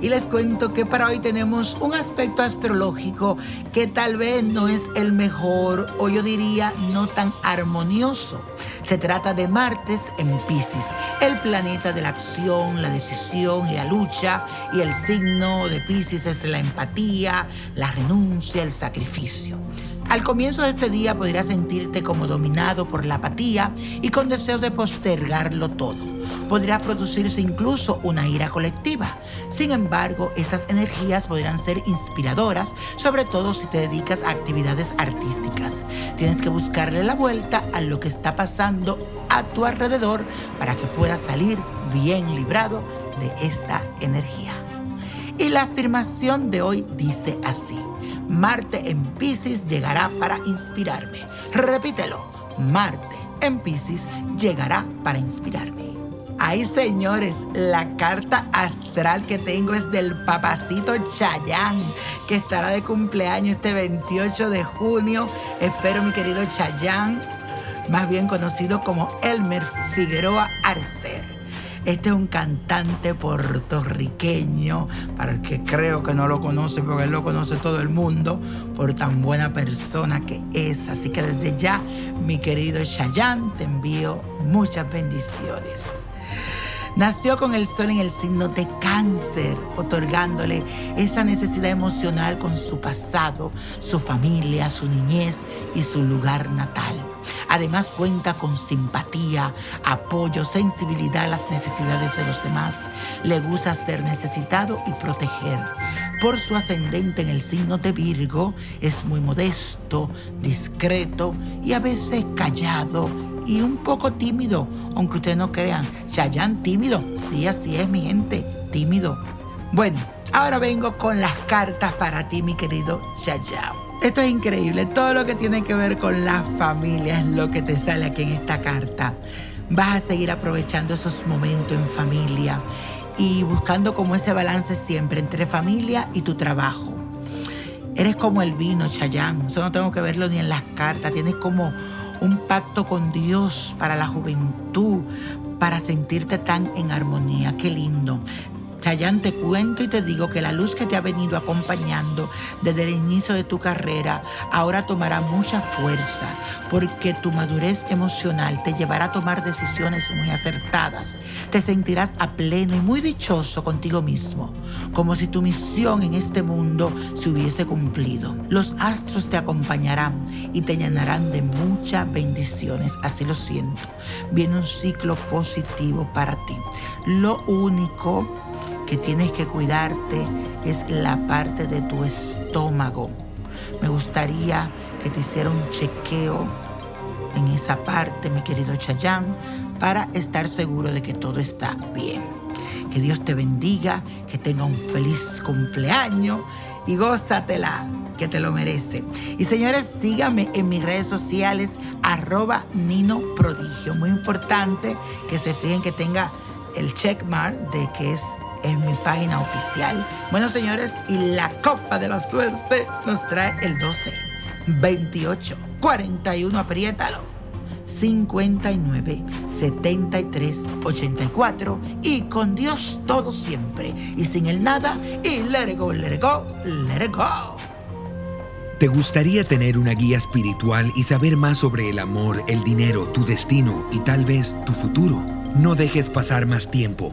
y les cuento que para hoy tenemos un aspecto astrológico que tal vez no es el mejor o yo diría no tan armonioso. Se trata de Martes en Pisces, el planeta de la acción, la decisión y la lucha y el signo de Pisces es la empatía, la renuncia, el sacrificio. Al comienzo de este día podrías sentirte como dominado por la apatía y con deseos de postergarlo todo podría producirse incluso una ira colectiva. Sin embargo, estas energías podrían ser inspiradoras, sobre todo si te dedicas a actividades artísticas. Tienes que buscarle la vuelta a lo que está pasando a tu alrededor para que puedas salir bien librado de esta energía. Y la afirmación de hoy dice así. Marte en Pisces llegará para inspirarme. Repítelo. Marte en Pisces llegará para inspirarme. Ay, señores, la carta astral que tengo es del papacito Chayán, que estará de cumpleaños este 28 de junio. Espero, mi querido Chayán, más bien conocido como Elmer Figueroa Arcer. Este es un cantante puertorriqueño, para el que creo que no lo conoce, porque él lo conoce todo el mundo, por tan buena persona que es. Así que desde ya, mi querido Chayán, te envío muchas bendiciones. Nació con el sol en el signo de cáncer, otorgándole esa necesidad emocional con su pasado, su familia, su niñez y su lugar natal. Además cuenta con simpatía, apoyo, sensibilidad a las necesidades de los demás. Le gusta ser necesitado y proteger. Por su ascendente en el signo de Virgo, es muy modesto, discreto y a veces callado y un poco tímido, aunque ustedes no crean. Chayanne tímido, sí, así es mi gente, tímido. Bueno, ahora vengo con las cartas para ti, mi querido Chayanne. Esto es increíble, todo lo que tiene que ver con la familia es lo que te sale aquí en esta carta. Vas a seguir aprovechando esos momentos en familia y buscando como ese balance siempre entre familia y tu trabajo. Eres como el vino, Chayanne. Eso no tengo que verlo ni en las cartas. Tienes como un pacto con Dios para la juventud, para sentirte tan en armonía. Qué lindo. Chayán, te cuento y te digo que la luz que te ha venido acompañando desde el inicio de tu carrera ahora tomará mucha fuerza, porque tu madurez emocional te llevará a tomar decisiones muy acertadas. Te sentirás a pleno y muy dichoso contigo mismo, como si tu misión en este mundo se hubiese cumplido. Los astros te acompañarán y te llenarán de muchas bendiciones, así lo siento. Viene un ciclo positivo para ti. Lo único que tienes que cuidarte es la parte de tu estómago. Me gustaría que te hiciera un chequeo en esa parte, mi querido Chayán, para estar seguro de que todo está bien. Que Dios te bendiga, que tenga un feliz cumpleaños y gózatela, que te lo merece. Y señores, síganme en mis redes sociales, arroba Nino Prodigio. Muy importante que se fijen que tenga el checkmark de que es en mi página oficial. Bueno, señores, y la copa de la suerte nos trae el 12, 28, 41, apriétalo, 59, 73, 84 y con Dios todo siempre y sin el nada y let it go, let it go, let it go. ¿Te gustaría tener una guía espiritual y saber más sobre el amor, el dinero, tu destino y tal vez tu futuro? No dejes pasar más tiempo.